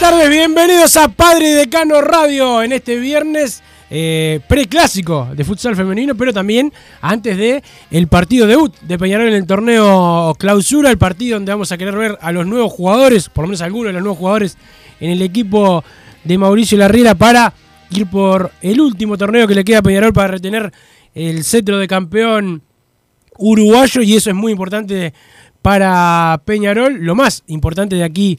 Buenas tardes, bienvenidos a Padre Decano Radio en este viernes eh, preclásico de futsal femenino, pero también antes de el partido debut de Peñarol en el torneo clausura, el partido donde vamos a querer ver a los nuevos jugadores, por lo menos algunos de los nuevos jugadores en el equipo de Mauricio Larriera para ir por el último torneo que le queda a Peñarol para retener el cetro de campeón uruguayo y eso es muy importante para Peñarol. Lo más importante de aquí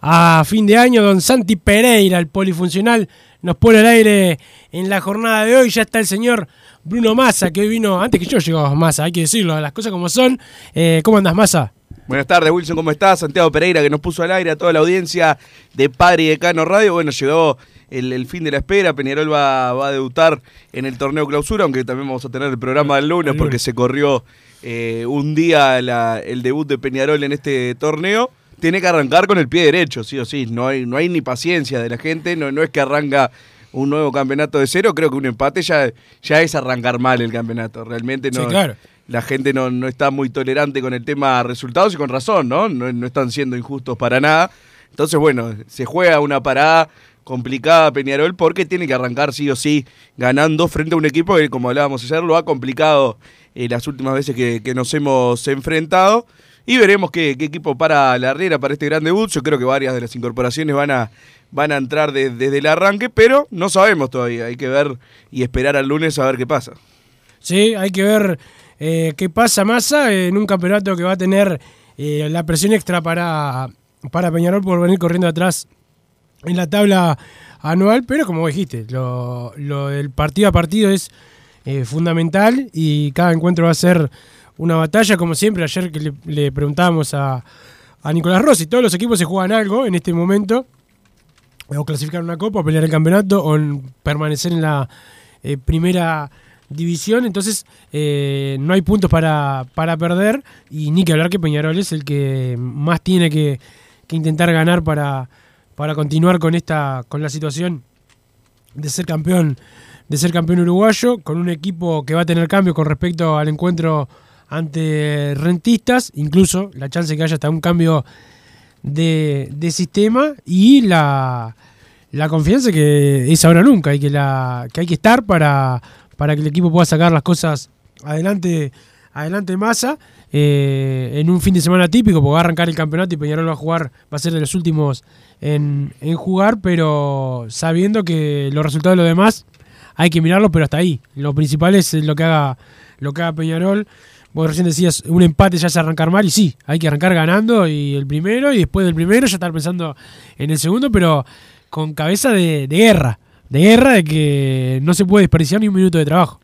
a fin de año, don Santi Pereira, el polifuncional, nos pone al aire en la jornada de hoy. Ya está el señor Bruno Massa, que hoy vino, antes que yo llegó Massa, hay que decirlo, las cosas como son. Eh, ¿Cómo andas, Massa? Buenas tardes, Wilson, ¿cómo estás? Santiago Pereira, que nos puso al aire a toda la audiencia de Padre y Decano Radio. Bueno, llegó el, el fin de la espera. Peñarol va, va a debutar en el torneo clausura, aunque también vamos a tener el programa del lunes porque se corrió eh, un día la- el debut de Peñarol en este torneo. Tiene que arrancar con el pie derecho, sí o sí. No hay, no hay ni paciencia de la gente. No, no es que arranca un nuevo campeonato de cero. Creo que un empate ya, ya es arrancar mal el campeonato. Realmente no. Sí, claro. La gente no, no está muy tolerante con el tema resultados y con razón, ¿no? ¿no? no están siendo injustos para nada. Entonces, bueno, se juega una parada complicada Peñarol porque tiene que arrancar sí o sí ganando frente a un equipo que, como hablábamos ayer, lo ha complicado eh, las últimas veces que, que nos hemos enfrentado. Y veremos qué, equipo para la Herrera para este gran debut. Yo creo que varias de las incorporaciones van a, van a entrar de- desde el arranque, pero no sabemos todavía. Hay que ver y esperar al lunes a ver qué pasa. Sí, hay que ver eh, qué pasa Massa en un campeonato que va a tener eh, la presión extra para, para Peñarol por venir corriendo atrás en la tabla anual, pero como dijiste, lo, lo del partido a partido es eh, fundamental y cada encuentro va a ser una batalla, como siempre, ayer que le, preguntábamos a, a Nicolás Rossi, todos los equipos se juegan algo en este momento, o clasificar una copa, o pelear el campeonato, o permanecer en la eh, primera división, entonces eh, no hay puntos para, para perder, y ni que hablar que Peñarol es el que más tiene que, que intentar ganar para, para continuar con esta, con la situación de ser campeón, de ser campeón uruguayo, con un equipo que va a tener cambio con respecto al encuentro ante rentistas, incluso la chance que haya hasta un cambio de, de sistema y la, la confianza que es ahora nunca y que, la, que hay que estar para, para que el equipo pueda sacar las cosas adelante, adelante masa eh, en un fin de semana típico, porque va a arrancar el campeonato y Peñarol va a jugar, va a ser de los últimos en, en jugar, pero sabiendo que los resultados de los demás hay que mirarlos, pero hasta ahí. Lo principal es lo que haga, lo que haga Peñarol. Vos recién decías, un empate ya es arrancar mal, y sí, hay que arrancar ganando y el primero, y después del primero ya estar pensando en el segundo, pero con cabeza de, de guerra, de guerra de que no se puede desperdiciar ni un minuto de trabajo.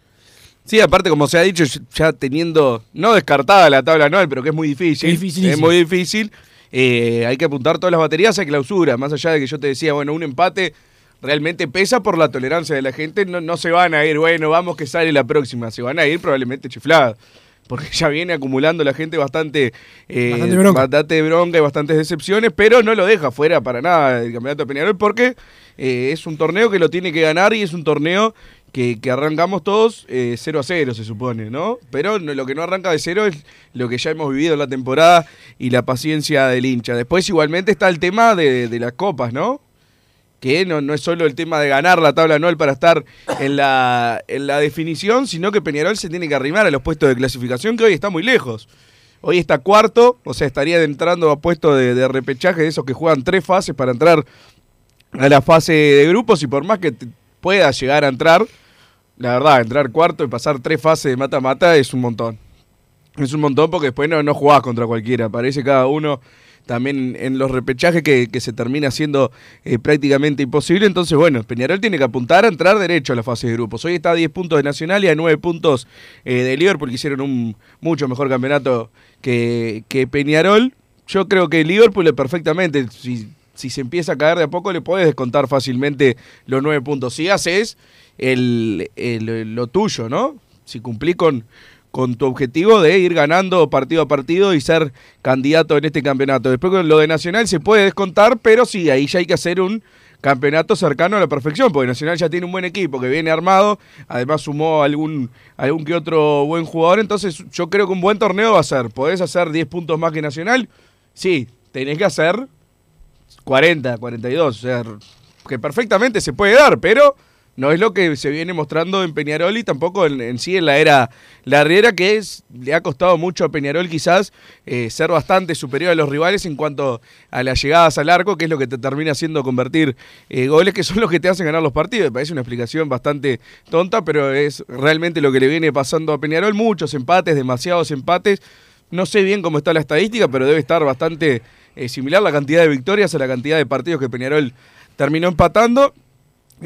Sí, aparte, como se ha dicho, ya teniendo, no descartada la tabla anual, pero que es muy difícil. Es. Es muy difícil. eh, hay que apuntar todas las baterías a clausura. Más allá de que yo te decía, bueno, un empate realmente pesa por la tolerancia de la gente. No, no se van a ir, bueno, vamos que sale la próxima. Se van a ir probablemente chiflados. Porque ya viene acumulando la gente bastante, eh, Bastante bronca. bastante bronca y bastantes decepciones, pero no lo deja fuera para nada el campeonato de Peñarol porque eh, es un torneo que lo tiene que ganar y es un torneo que, que arrancamos todos eh, 0 a 0, se supone, ¿no? Pero no- lo que no arranca de cero es lo que ya hemos vivido en la temporada y la paciencia del hincha. Después, igualmente, está el tema de, de las copas, ¿no? Que no, no es solo el tema de ganar la tabla anual para estar en la, en la definición, sino que Peñarol se tiene que arrimar a los puestos de clasificación, que hoy está muy lejos. Hoy está cuarto, o sea, estaría entrando a puestos de, repechaje de esos que juegan tres fases para entrar a la fase de grupos y por más que te pueda llegar a entrar, la verdad, entrar cuarto y pasar tres fases de mata-mata es un montón. Es un montón porque después no, no jugás contra cualquiera. Parece cada uno también en los repechajes que, que se termina siendo eh, prácticamente imposible. Entonces, bueno, Peñarol tiene que apuntar a entrar derecho a la fase de grupos. Hoy está a 10 puntos de Nacional y a 9 puntos eh, de Liverpool, que hicieron un mucho mejor campeonato que, que Peñarol. Yo creo que Liverpool es perfectamente, si, si se empieza a caer de a poco, le puedes descontar fácilmente los 9 puntos. Si haces el, el- lo tuyo, ¿no? Si cumplí con, con tu objetivo de ir ganando partido a partido y ser candidato en este campeonato. Después con lo de Nacional se puede descontar, pero sí, ahí ya hay que hacer un campeonato cercano a la perfección, porque Nacional ya tiene un buen equipo que viene armado, además sumó algún, algún que otro buen jugador, entonces yo creo que un buen torneo va a ser, podés hacer 10 puntos más que Nacional, sí, tenés que hacer 40, 42, o sea, que perfectamente se puede dar, pero no es lo que se viene mostrando en Peñarol y tampoco en, sí en la era Larriera, que es, le ha costado mucho a Peñarol quizás eh, ser bastante superior a los rivales en cuanto a las llegadas al arco, que es lo que te termina haciendo convertir eh, goles, que son los que te hacen ganar los partidos. Me parece una explicación bastante tonta, pero es realmente lo que le viene pasando a Peñarol. Muchos empates, demasiados empates. No sé bien cómo está la estadística, pero debe estar bastante eh, similar la cantidad de victorias a la cantidad de partidos que Peñarol terminó empatando.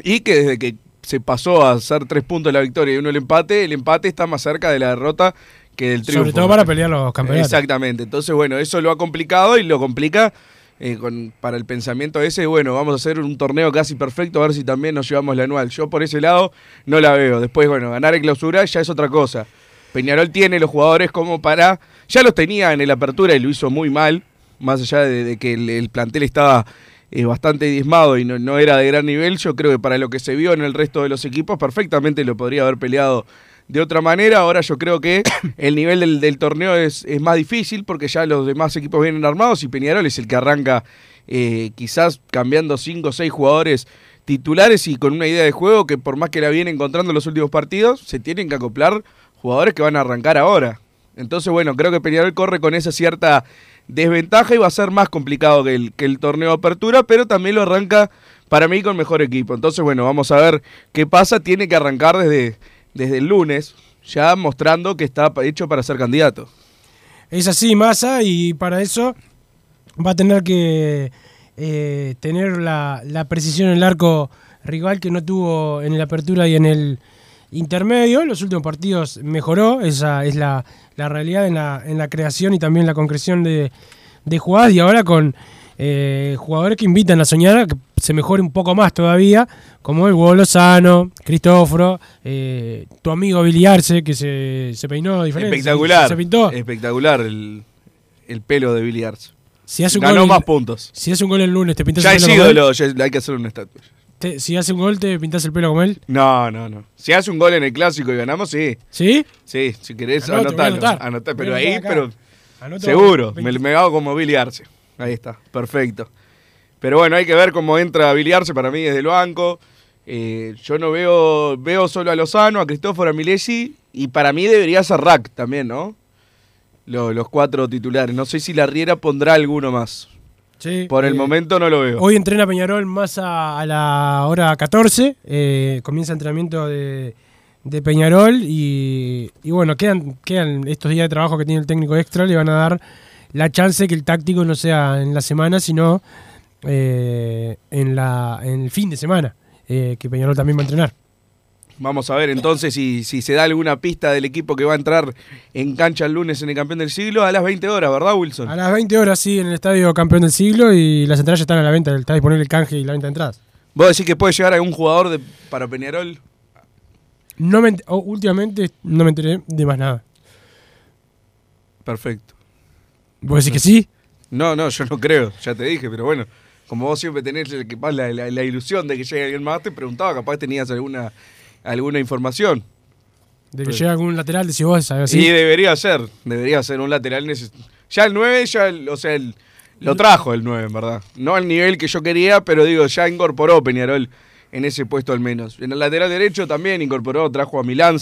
Y que desde que se pasó a hacer tres puntos la victoria y uno el empate, el empate está más cerca de la derrota que del triunfo. Sobre todo para pelear los campeonatos. Exactamente. Entonces, bueno, eso lo ha complicado y lo complica eh, con, para el pensamiento ese, bueno, vamos a hacer un torneo casi perfecto, a ver si también nos llevamos la anual. Yo por ese lado no la veo. Después, bueno, ganar en clausura ya es otra cosa. Peñarol tiene los jugadores como para... Ya los tenía en el apertura y lo hizo muy mal, más allá de, de que el, el plantel estaba eh, bastante diezmado y no, no era de gran nivel, yo creo que para lo que se vio en el resto de los equipos perfectamente lo podría haber peleado de otra manera. Ahora yo creo que el nivel del, del torneo es, es más difícil porque ya los demás equipos vienen armados y Peñarol es el que arranca eh, quizás cambiando 5 o 6 jugadores titulares y con una idea de juego que por más que la viene encontrando en los últimos partidos, se tienen que acoplar jugadores que van a arrancar ahora. Entonces, bueno, creo que Peñarol corre con esa cierta desventaja y va a ser más complicado que el, torneo de apertura, pero también lo arranca para mí con mejor equipo. Entonces, bueno, vamos a ver qué pasa. Tiene que arrancar desde, desde el lunes, ya mostrando que está hecho para ser candidato. Es así, Massa, y para eso va a tener que eh, tener la, la precisión en el arco rival que no tuvo en la apertura y en el intermedio. Los últimos partidos mejoró, esa es la, la realidad en la, en la creación y también la concreción de, de jugadas. Y ahora con eh, jugadores que invitan a soñar a que se mejore un poco más todavía, como el Hugo Lozano, Cristóforo, eh, tu amigo Billy Arce, que se, se peinó diferente. Espectacular. Se, se pintó. Espectacular el, el pelo de Billy Arts. Si hace un Ganó gol el- más puntos. Si hace un gol el lunes, te pintas Ya el pelo ídolo, hay que hacerle una estatua. Te- si hace un gol, te pintas el pelo como él. No, no, no. Si hace un gol en el clásico y ganamos, sí. ¿Sí? Sí, si querés, Anoto, anotalo. anotar. Pero ahí, acá. pero Anoto seguro. 20. Me, me hago como Billy Arce. Ahí está, perfecto. Pero bueno, hay que ver cómo entra Billy Arce para mí desde el banco. Eh, yo no veo, veo solo a Lozano, a Cristóforo, a Milesi y para mí debería ser Rack también, ¿no? Lo- los cuatro titulares. No sé si la Riera pondrá alguno más. Sí, Por el eh, momento no lo veo. Hoy entrena Peñarol más a, a la hora 14. eh, comienza el entrenamiento de, de Peñarol y, y bueno, quedan, quedan estos días de trabajo que tiene el técnico extra, le van a dar la chance que el táctico no sea en la semana, sino eh, en, la, en el fin de semana, eh, que Peñarol también va a entrenar. Vamos a ver entonces si, si se da alguna pista del equipo que va a entrar en cancha el lunes en el campeón del siglo a las 20 horas, ¿verdad, Wilson? A las 20 horas, sí, en el estadio campeón del siglo y las entradas ya están a la venta, está disponible el canje y la venta de entradas. ¿Vos decís que puede llegar algún jugador de, para Peñarol? No me, oh, últimamente no me enteré de más nada. Perfecto. ¿Vos decís que sí? No, no, yo no creo, ya te dije, pero bueno, como vos siempre tenés la- la ilusión de que llegue alguien más, te preguntaba, capaz tenías alguna, alguna información. De que Sí. llega algún lateral, decís vos, así. Sí, debería ser, debería ser un lateral. Ya el 9, ya, el- o sea, el- lo trajo el 9, en verdad. No al nivel que yo quería, pero digo, ya incorporó Peñarol en ese puesto al menos. En el lateral derecho también incorporó, trajo a Milán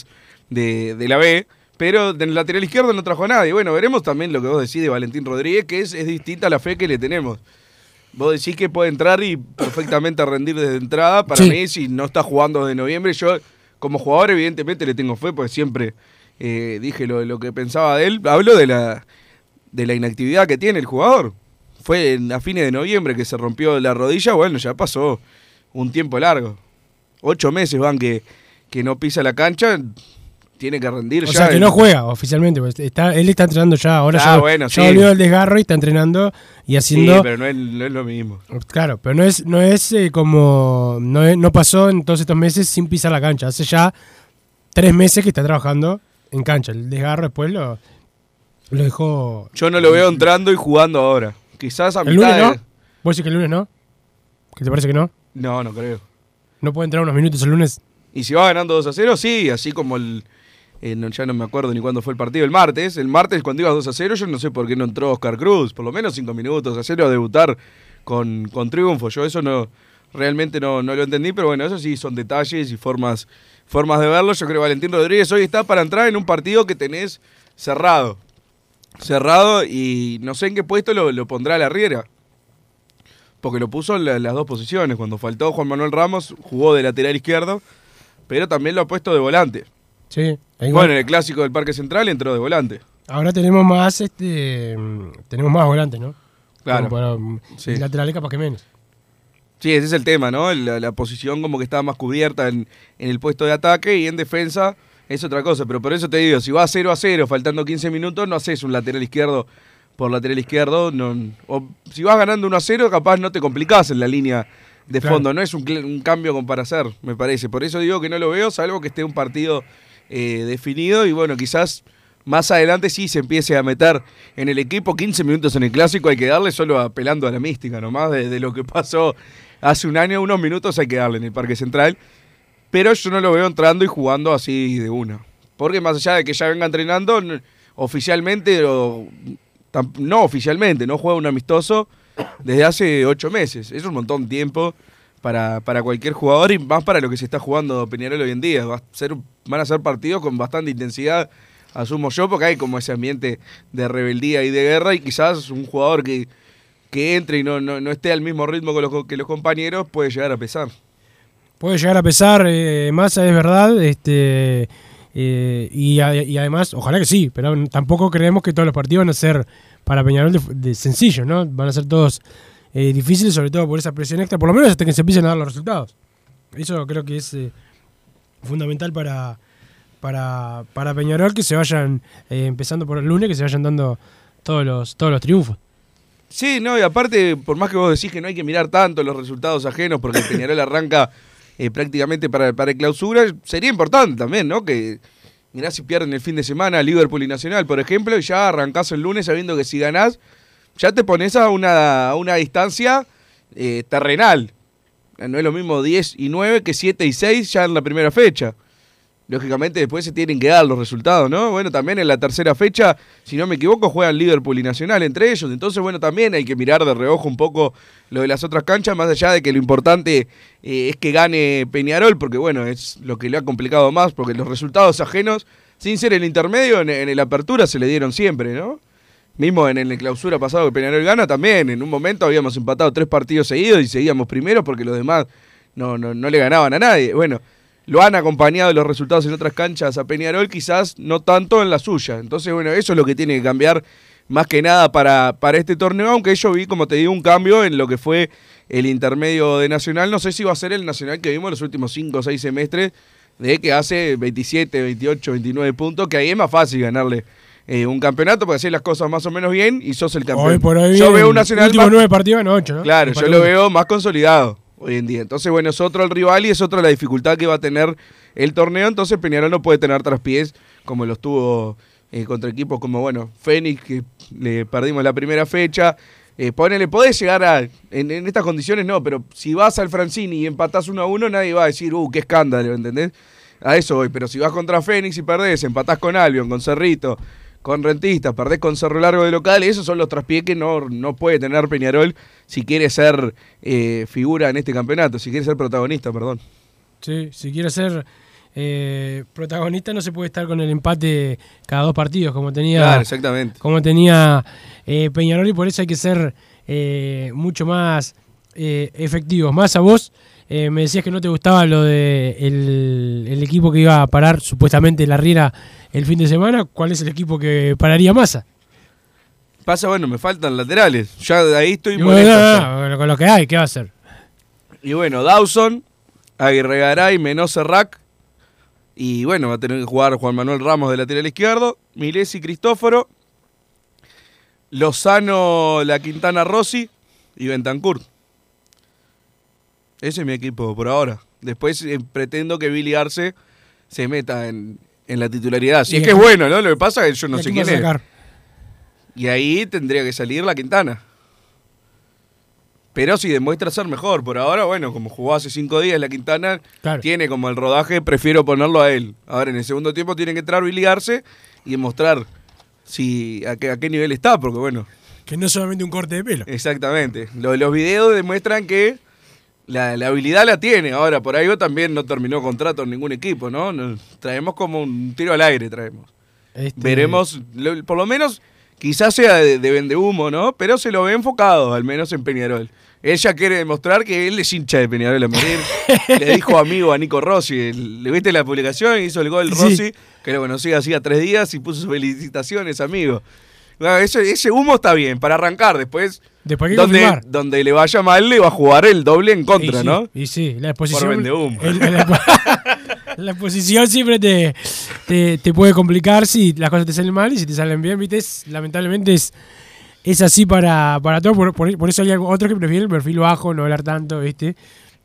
de, de la B, pero en el lateral izquierdo no trajo a nadie. Bueno, veremos también lo que vos decís de Valentín Rodríguez, que es, es distinta a la fe que le tenemos. Vos decís que puede entrar y perfectamente rendir desde entrada. Para Sí. mí, si no está jugando desde noviembre, yo como jugador evidentemente le tengo fe, porque siempre eh, dije lo, lo que pensaba de él. Hablo de la, de la inactividad que tiene el jugador. Fue en- a fines de noviembre que se rompió la rodilla, bueno, ya pasó un tiempo largo. Ocho meses van que, que no pisa la cancha, tiene que rendir O ya. sea, que no juega oficialmente. pues, está, él está entrenando ya. Ahora Ah, ya, bueno, ya sí. volvió del desgarro y está entrenando y Sí, haciendo. pero no es, no es lo mismo. Claro, pero no es, no es eh, como. No, es- no pasó en todos estos meses sin pisar la cancha. Hace ya tres meses que está trabajando en cancha. El desgarro después lo, lo dejó. Yo no lo veo entrando y jugando ahora. Quizás a ¿El mitad lunes no? de- ¿Vos decís que el lunes no? ¿Qué te parece que no? No, no creo. ¿No puede entrar unos minutos el lunes? Y si va ganando 2 a 0, sí, así como el. Eh, no, ya no me acuerdo ni cuándo fue el partido, el martes. El martes, cuando iba 2 a 0, yo no sé por qué no entró Oscar Cruz. Por lo menos 5 minutos a 0 a debutar con, con triunfo. Yo eso no. Realmente no, no lo entendí, pero bueno, eso sí son detalles y formas, formas de verlo. Yo creo que Valentín Rodríguez hoy está para entrar en un partido que tenés cerrado. Cerrado y no sé en qué puesto lo, lo pondrá la Riera. Porque lo puso en la- las dos posiciones. Cuando faltó Juan Manuel Ramos, jugó de lateral izquierdo, pero también lo ha puesto de volante. Sí. Bueno, en el clásico del Parque Central entró de volante. Ahora tenemos más, este, mm, tenemos más volantes, ¿no? Claro. Como para, mm, Sí. laterales capaz que menos. Sí, ese es el tema, ¿no? La, la posición como que está más cubierta en, en el puesto de ataque y en defensa es otra cosa. Pero por eso te digo, si va 0 a 0, faltando 15 minutos, no haces un lateral izquierdo por lateral izquierdo. No, o si vas ganando 1 a 0, capaz no te complicás en la línea de Claro. fondo. No es un cambio como para hacer, me parece. Por eso digo que no lo veo, salvo que esté un partido eh, definido y bueno, quizás más adelante sí se empiece a meter en el equipo 15 minutos en el clásico, hay que darle solo apelando a la mística nomás de, lo que pasó hace un año, unos minutos hay que darle en el Parque Central, pero yo no lo veo entrando y jugando así de una. Porque más allá de que ya venga entrenando, oficialmente, o no oficialmente, no juega un amistoso desde hace ocho meses. Es un montón de tiempo para, para cualquier jugador y más para lo que se está jugando Peñarol hoy en día. Va a ser, van a ser partidos con bastante intensidad, asumo yo, porque hay como ese ambiente de rebeldía y de guerra y quizás un jugador que, que entre y no, no, no esté al mismo ritmo que los, que los compañeros puede llegar a pesar. Puede llegar a pesar, eh, Massa, es verdad. Este, eh, y, además, ojalá que sí, pero tampoco creemos que todos los partidos van a ser para Peñarol de, de sencillos, ¿no? Van a ser todos eh, difíciles, sobre todo por esa presión extra, por lo menos hasta que se empiecen a dar los resultados. Eso creo que es eh, fundamental para, para, para Peñarol, que se vayan, eh, empezando por el lunes, que se vayan dando todos los, todos los triunfos. Sí, no, y aparte, por más que vos decís que no hay que mirar tanto los resultados ajenos, porque Peñarol arranca eh, prácticamente para, para clausura, sería importante también, ¿no? Que mirá si pierden el fin de semana Liverpool y Nacional, por ejemplo, y ya arrancás el lunes sabiendo que si ganás, ya te pones a una, una distancia eh, terrenal. No es lo mismo 10 y 9 que 7 y 6 ya en la primera fecha. Lógicamente después se tienen que dar los resultados, ¿no? Bueno, también en la tercera fecha, si no me equivoco, juegan Liverpool y Nacional entre ellos. Entonces, bueno, también hay que mirar de reojo un poco lo de las otras canchas, más allá de que lo importante eh, es que gane Peñarol, porque bueno, es lo que le ha complicado más, porque los resultados ajenos, sin ser el intermedio, en, en el apertura se le dieron siempre, ¿no? Mismo en el clausura pasado que Peñarol gana, también en un momento habíamos empatado tres partidos seguidos y seguíamos primero porque los demás no, no, no le ganaban a nadie. Bueno, lo han acompañado los resultados en otras canchas a Peñarol, quizás no tanto en la suya. Entonces, bueno, eso es lo que tiene que cambiar más que nada para, para este torneo, aunque yo vi, como te digo, un cambio en lo que fue el intermedio de Nacional. No sé si va a ser el Nacional que vimos los últimos 5 o 6 semestres, de que hace 27, 28, 29 puntos, que ahí es más fácil ganarle eh, un campeonato porque hacer las cosas más o menos bien y sos el campeón. Hoy por hoy, yo veo un Nacional últimos más- nueve partidos en ocho, ¿no? Claro, yo Para lo veo más consolidado hoy en día. Entonces, bueno, es otro el rival y es otra la dificultad que va a tener el torneo. Entonces, Peñarol no puede tener traspiés como los tuvo eh, contra equipos como, bueno, Fénix, que le perdimos la primera fecha. Eh, ponele, podés llegar a. En, en estas condiciones no, pero si vas al Francini y empatás uno a uno, nadie va a decir, uh, qué escándalo, ¿entendés? A eso voy. Pero si vas contra Fénix y perdés, empatás con Albion, con Cerrito, con Rentistas, perdés con Cerro Largo de local, esos son los traspiés que no, no puede tener Peñarol si quiere ser eh, figura en este campeonato, si quiere ser protagonista, perdón. Sí, si quiere ser eh, protagonista no se puede estar con el empate cada dos partidos como tenía Claro, exactamente. como tenía eh, Peñarol y por eso hay que ser mucho más efectivos. Más a vos, eh, me decías que no te gustaba lo de el, el equipo que iba a parar supuestamente la Riera el fin de semana. ¿Cuál es el equipo que pararía Massa? Pasa, bueno, me faltan laterales. Ya de ahí estoy molesto. bueno, ya. no, no, con lo que hay, ¿qué va a hacer? Y bueno, Dawson, Aguirre Garay, Menos Serrac. Y bueno, va a tener que jugar Juan Manuel Ramos de lateral izquierdo, Milesi Cristóforo, Lozano, La Quintana Rossi y Bentancur. Ese es mi equipo por ahora. Después eh, pretendo que Billy Arce se meta en, en la titularidad. Si Y es que es bueno, ¿no? Lo que pasa es que yo no ¿Y a sé quién es. Y ahí tendría que salir la Quintana. Pero si demuestra ser mejor, por ahora, bueno, como jugó hace cinco días la Quintana, Claro. tiene como el rodaje, prefiero ponerlo a él. Ahora en el segundo tiempo tiene que entrar Billy Arce y demostrar si a qué, a qué nivel está, porque bueno, Que no es solamente un corte de pelo. exactamente. Lo- los videos demuestran que la, la habilidad la tiene. Ahora, por ahí también no terminó contrato en ningún equipo, ¿no? Nos- traemos como un tiro al aire, traemos. Este, Veremos, lo- por lo menos, quizás sea de, de vendehumo, ¿no? Pero se lo ve enfocado, al menos en Peñarol. Ella quiere demostrar que él es hincha de Peñarol a morir. Le dijo amigo a Nico Rossi. ¿Le viste la publicación? Hizo el gol Sí. Rossi, que lo conocía hacía tres días y puso sus felicitaciones, amigo. Bueno, ese, ese humo está bien, para arrancar. Después, Después hay que donde, confirmar. donde le vaya mal, le va a jugar el doble en contra, y sí, ¿no? Y sí, la exposición. Por vendehumo. el- el- la exposición siempre te, te, te puede complicar si las cosas te salen mal y si te salen bien, ¿viste? Es- lamentablemente es, es así para, para todo. Por, por- por eso hay otros que prefieren el perfil bajo, no hablar tanto, ¿viste?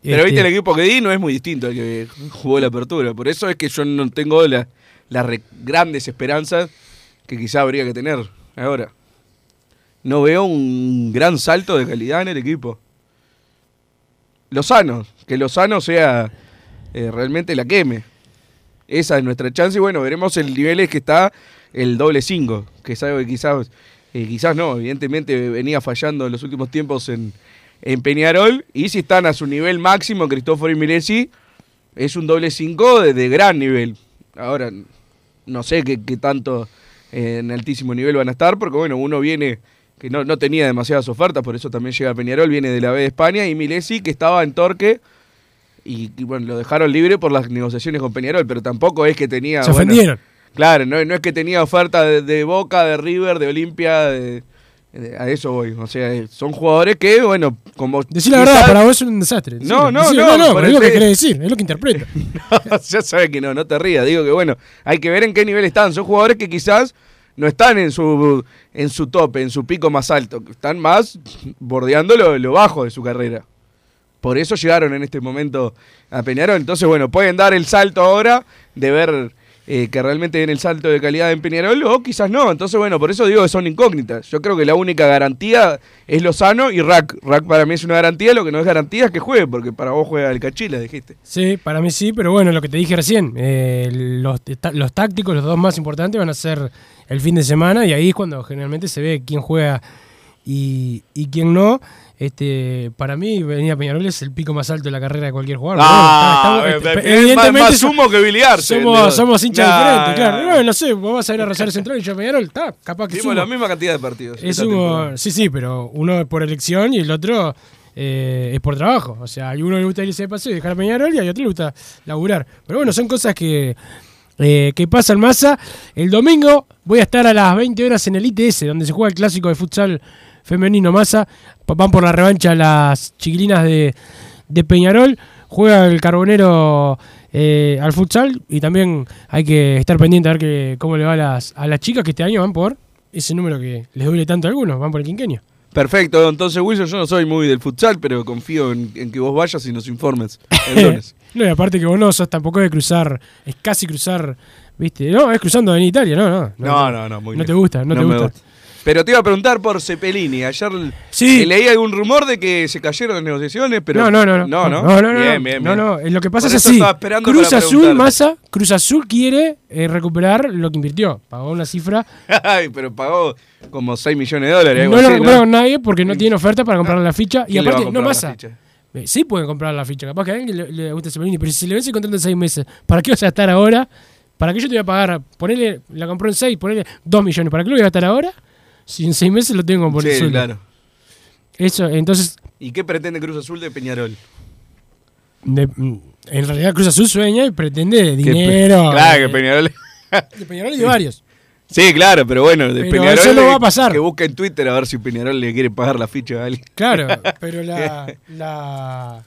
Pero Este, viste el equipo que di no es muy distinto al que jugó la apertura. Por eso es que yo no tengo la- las grandes esperanzas que quizá habría que tener ahora. No veo un gran salto de calidad en el equipo. Lozano, que Lozano sea eh, realmente la queme. Esa es nuestra chance y bueno, veremos el nivel que está el doble 5, que es algo que quizás, eh, quizás no, evidentemente venía fallando en los últimos tiempos en, en Peñarol y si están a su nivel máximo, Cristóforo y Milesi, es un doble 5 de, de gran nivel. Ahora, no sé qué, qué tanto eh, en altísimo nivel van a estar, porque bueno, uno viene que no, no tenía demasiadas ofertas, por eso también llega a Peñarol, viene de la B de España, y Milesi que estaba en Torque, y, y, bueno, lo dejaron libre por las negociaciones con Peñarol, pero tampoco es que tenía... Se bueno, ofendieron. Claro, no, no es que tenía oferta de, de Boca, de River, de Olimpia, de- de- a eso voy. O sea, eh, son jugadores que, bueno, como... Decir la quizás- verdad, para vos es un desastre. No, Decilo, no, decilo. no, no, por pero es lo que querés decir, es lo que interpreta. ya sabes que no, no te rías. Digo que bueno, hay que ver en qué nivel están. Son jugadores que quizás no están en su en su tope, en su pico más alto. Están más bordeando lo, lo bajo de su carrera. Por eso llegaron en este momento a Peñarol. Entonces, bueno, pueden dar el salto ahora de ver eh, que realmente den el salto de calidad en Peñarol o quizás no. Entonces, bueno, por eso digo que son incógnitas. Yo creo que la única garantía es Lozano y Rack. Rack para mí es una garantía, lo que no es garantía es que juegue, porque para vos juega el Cachila, dijiste. Sí, para mí sí, pero bueno, lo que te dije recién, eh, los, los tácticos, los dos más importantes van a ser el fin de semana y ahí es cuando generalmente se ve quién juega y, y quién no. Este, para mí, venir a Peñarol es el pico más alto de la carrera de cualquier jugador. Ah, Pero bueno, está- está- evidentemente más, más que somos, somos hinchas Nah, diferentes, claro. nah. Bueno, no sé, vos vas a ir a Rosario Central y yo a Peñarol, está, capaz que la misma cantidad de partidos. Es sí, sí, pero uno por elección y el otro eh, es por trabajo. O sea, a uno le gusta irse de paseo y dejar a Peñarol y a otro le gusta laburar. Pero bueno, son cosas que, eh, que pasan masa. El domingo voy a estar a las 20 horas en el ITS, donde se juega el clásico de futsal femenino masa. Van por la revancha las chiquilinas de, de Peñarol. Juega el carbonero eh, al futsal y también hay que estar pendiente a ver que, cómo le va a las, a las chicas que este año van por ese número que les duele tanto a algunos, van por el quinquenio. Perfecto, entonces Wilson, yo no soy muy del futsal, pero confío en, en que vos vayas y nos informes. no, y aparte que vos no sos tampoco de cruzar, es casi cruzar, ¿viste? No, es cruzando en Italia, no, no. No, no, no, muy No te gusta, no, te gusta. Pero te iba a preguntar por Cepelini. Ayer Sí. leí algún rumor de que se cayeron las negociaciones, pero. no, no, no, no. No, no. no, no, no, bien, no. bien, No, bien. no, eh, Lo que pasa Por es así. Cruz Azul. Massa, Cruz Azul quiere eh, recuperar lo que invirtió. Pagó una cifra. Ay, pero pagó como 6 millones de dólares. No lo así, recupera con nadie porque no tiene oferta para comprar la ficha. Y ¿Quién le va a aparte, no Massa. Eh, Sí pueden comprar la ficha, capaz que a alguien le, le gusta Cepelini, pero si le vence el contrato en seis meses, ¿para qué vas a estar ahora? ¿Para qué yo te voy a pagar? Ponele, la compró en seis, ponele dos millones, ¿para qué lo voy a gastar ahora? Si en seis meses lo tengo por el Sí, claro. Eso, entonces, ¿Y qué pretende Cruz Azul de Peñarol? de- mm, en realidad Cruz Azul sueña y pretende Pe- dinero. Claro, eh, que Peñarol. De Peñarol y de varios. Sí, claro, pero bueno, de Pero Peñarol. eso no va a pasar. Que busque en Twitter a ver si Peñarol le quiere pagar la ficha a alguien. Claro, pero la, la,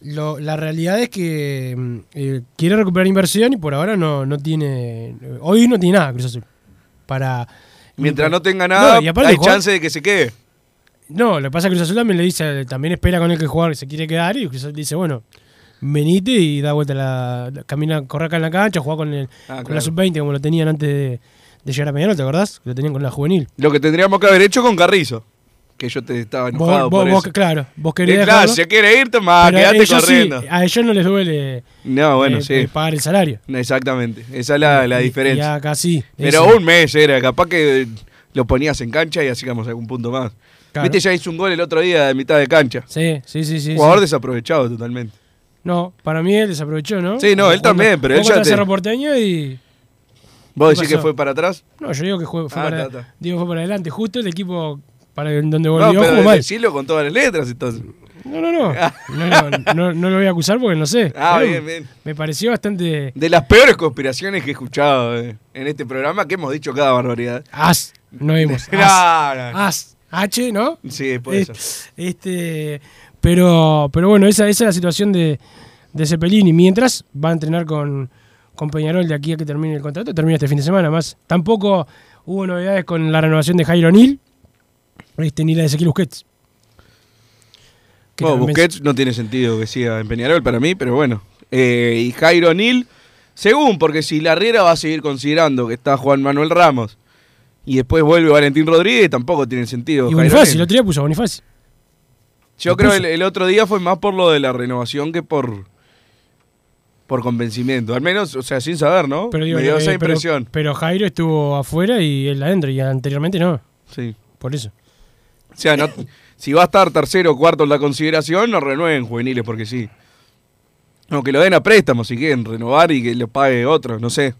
lo- la realidad es que mm, eh, quiere recuperar inversión y por ahora no, no tiene. Hoy no tiene nada Cruz Azul. Para. Mientras no tenga nada, y aparte hay jugar- chance de que se quede. No, lo que pasa es que Cruz Azul también le dice, también espera con él que jugar, se quiere quedar y Cruz Azul dice, bueno, venite y da vuelta la, la- camina, corre acá en la cancha, juega con el, Ah, con claro. la sub-20 como lo tenían antes de, de llegar a Peñarol, ¿te acordás? Lo tenían con la juvenil. Lo que tendríamos que haber hecho con Carrizo. Que yo te estaba enojado vos- por vos- eso. claro, vos Eh, querías claro, dejarlo, si quiere ir, toma, sí, corriendo. a ellos no les duele No, bueno, eh, sí. eh, pagar el salario. Exactamente. Esa es la, la Y- diferencia. Y acá sí. Pero eso. un mes era, capaz que lo ponías en cancha y hacíamos algún punto más. Claro. Viste, ya hizo un gol el otro día de mitad de cancha. Sí, sí, sí. sí, Jugador sí. desaprovechado totalmente. No, para mí él desaprovechó, ¿no? Sí, no, él también, pero él ya te- Cerro Porteño y... ¿Vos ¿Qué decís que pasó? fue para atrás? No, yo digo que fue, fue Ah, para, está. digo fue para adelante. Justo el equipo para donde No, volvió pero jugó mal. con todas las letras entonces. No, no, no. No, no, no, no lo voy a acusar porque no sé. Ah, Pero bien, bien. Me pareció bastante De las peores conspiraciones que he escuchado eh, en este programa, que hemos dicho cada barbaridad. as. No vimos. No, As. no. H, ¿no? Sí, puede Eh, ser. Este, pero, pero bueno, esa, esa es la situación de, de Cepelini. Mientras va a entrenar con, con Peñarol de aquí a que termine el contrato, termina este fin de semana más. Tampoco hubo novedades con la renovación de Jairo Nil, este, ni la de Ezequiel Busquets. Que también- Busquets no tiene sentido que siga en Peñarol para mí, pero bueno. Eh, y Jairo Nil, según, porque si la Riera va a seguir considerando que está Juan Manuel Ramos y después vuelve Valentín Rodríguez, tampoco tiene sentido. Y Jairo Bonifaci, Nil. el otro día puso a Bonifaci. Yo lo creo puso. el, el otro día fue más por lo de la renovación que por por convencimiento. Al menos, o sea, sin saber, ¿no? Pero, digo, Me dio eh, esa pero- impresión. Pero, Jairo estuvo afuera y él adentro, y anteriormente no. Sí. Por eso. O sea, no, si va a estar tercero o cuarto en la consideración, no renueven juveniles porque sí. O que lo den a préstamo si quieren renovar y que lo pague otro, no sé.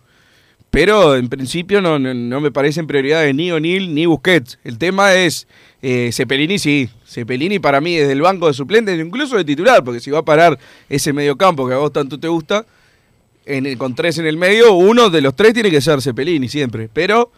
Pero en principio no, no, no me parecen prioridades ni O'Neill ni Busquets. El tema es eh, sí. Cepelini para mí desde el banco de suplentes, incluso de titular, porque si va a parar ese mediocampo que a vos tanto te gusta, en el- con tres en el medio, uno de los tres tiene que ser Cepelini siempre. Pero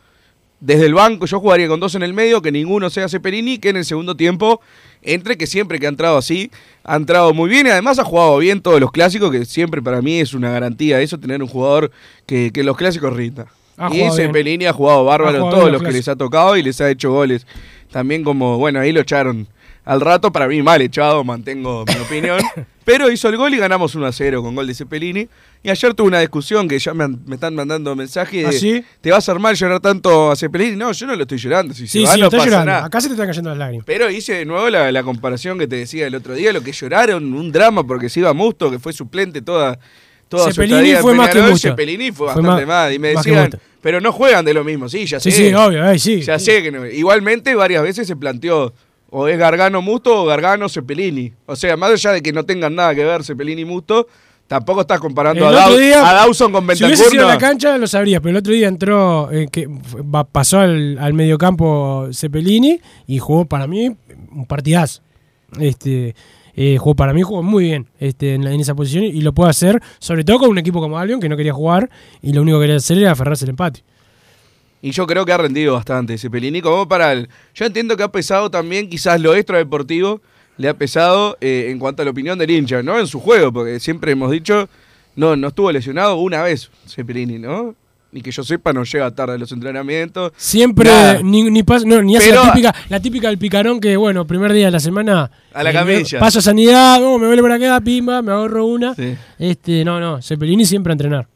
desde el banco yo jugaría con dos en el medio, que ninguno sea Cepelini, que en el segundo tiempo entre, que siempre que ha entrado así, ha entrado muy bien y además ha jugado bien todos los clásicos, que siempre para mí es una garantía eso, tener un jugador que, que en los clásicos rinda. Ha y. Cepelini ha jugado bárbaro jugado todos los que les ha tocado y les ha hecho goles. También como, bueno, ahí lo echaron al rato, para mí mal echado, mantengo mi opinión. Pero hizo el gol y ganamos 1 a 0 con gol de Cepelini. Y ayer tuve una discusión que ya me, han- me están mandando mensajes de, ¿Ah, sí? ¿te va a hacer mal llorar tanto a Cepelini? No, yo no lo estoy llorando. Si se Sí, va, sí, no está pasa llorando. nada. Acá se te están cayendo las lágrimas. Pero hice de nuevo la, la comparación que te decía el otro día, lo que lloraron, un drama porque se iba Musto, que fue suplente toda, toda su Cepelini estadía en fue más que Peñarol, Musto. Cepelini fue Fue bastante más- más. Y me más que decían, Musto. pero no juegan de lo mismo, sí, ya Sí, sé. sí, obvio, ay, sí. Ya sé que no. Igualmente varias veces se planteó o es Gargano Musto o Gargano Cepelini. O sea, más allá de que no tengan nada que ver Cepelini y Musto, tampoco estás comparando a, día, a Dawson con Si Bentancur. hubiese sido la cancha lo sabrías, pero el otro día entró, eh, que pasó al, al mediocampo Cepelini y jugó para mí un partidazo. Este, eh, jugó, para mí jugó muy bien este, en, la- en esa posición y lo puede hacer, sobre todo con un equipo como Albion que no quería jugar y lo único que quería hacer era aferrarse al empate. Y yo creo que ha rendido bastante ese Pelini. Como para el. Yo entiendo que ha pesado también, quizás lo extradeportivo, le ha pesado eh, en cuanto a la opinión del hincha, ¿no? En su juego, porque siempre hemos dicho, no, no estuvo lesionado una vez Cepelini, ¿no? Ni que yo sepa, no llega tarde a los entrenamientos. Siempre, Nada. ni, ni pas- no, ni hace Pero- la típica, la típica del picarón que, bueno, primer día de la semana. A la eh, camilla. Paso a sanidad, oh, me duele por acá, pimba, me ahorro una. Sí. Este, no, no, Cepelini siempre a entrenar.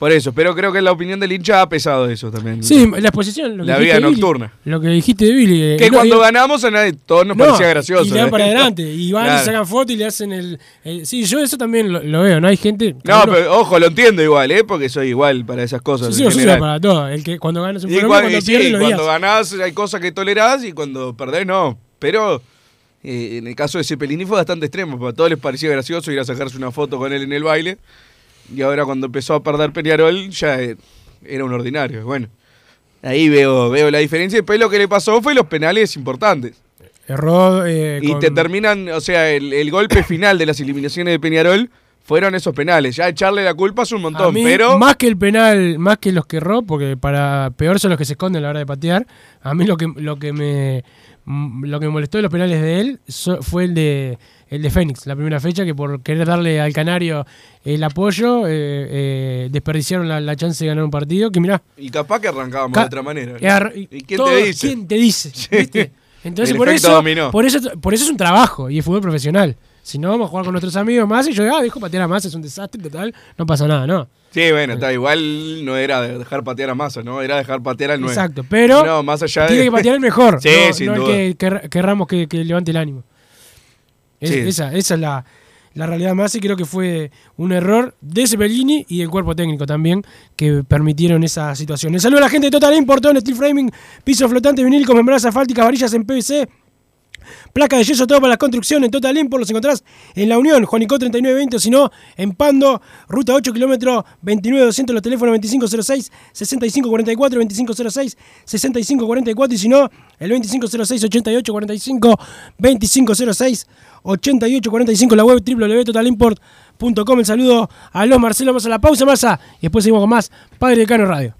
Por eso, pero creo que la opinión del hincha ha pesado eso también. Sí, la exposición. Lo que La vida Billy, nocturna. lo que dijiste de Billy. eh, Que no, cuando eh, ganamos a nadie, todos nos no, parecía gracioso. Y le dan ¿eh? para adelante. Y van y sacan fotos y le hacen el, el- Sí, yo eso también lo, lo veo. No hay gente. No, uno- pero ojo, lo entiendo igual, ¿eh? Porque soy igual para esas cosas. Sí, sí, para todo. El que cuando ganas un Y cuando y sí, pierdes lo cuando ganás hay cosas que tolerás y cuando perdés no. Pero eh, en el caso de Cepelini fue bastante extremo, porque a todos les parecía gracioso ir a sacarse una foto con él en el baile. Y ahora cuando empezó a perder Peñarol ya eh, era un ordinario. Bueno, ahí veo, veo la diferencia. Y después lo que le pasó fue los penales importantes. Erró. eh, Y con- te terminan, o sea, el, el golpe final de las eliminaciones de Peñarol fueron esos penales. Ya echarle la culpa es un A montón, mí, pero... más que el penal, más que los que erró, porque para peor son los que se esconden a la hora de patear. A mí lo que lo que me lo que me molestó de los penales de él fue el de el de Fénix, la primera fecha, que por querer darle al Canario el apoyo, eh, eh, desperdiciaron la, la chance de ganar un partido. Que mirá, Y capaz que arrancábamos Ca- de otra manera. y ar- y ¿Y quién todo- te dice? ¿Quién te dice? ¿Viste? Entonces por eso, dominó. por eso por eso es un trabajo y es fútbol profesional. Si no, vamos a jugar con nuestros amigos más y yo, ah, dejo patear a más, es un desastre, total, no pasa nada, ¿no? Sí, bueno, está igual no era de dejar patear a Massa, ¿no? Era dejar patear al 9. Exacto, pero No, más allá tiene que patear el mejor, Sí, no, sin no el duda. que quer- querramos que, que levante el ánimo. Es- Sí. esa, esa es la, la realidad más y creo que fue un error de Cepelini y del cuerpo técnico también que permitieron esa situación. El saludo a la gente de Total Import, steel framing, piso flotante, vinílicos, membranas asfálticas, varillas en PVC, Placa de yeso, todo para la construcción en Total Import. Los encontrás en La Unión, Juanico 3920, o si no, en Pando, ruta 8 kilómetros 29200, los teléfonos 2506 6544, 2506 6544, y si no, el 2506 8845, 2506 8845, la web www.totalimport.com. El saludo a los Marcelo, vamos a la pausa, Massa, y después seguimos con más Padre Decano Radio.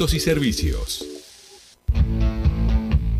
y servicios.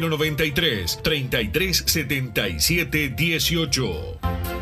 093 3377 18.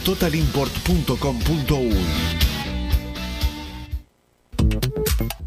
www.totalimport.com.uy.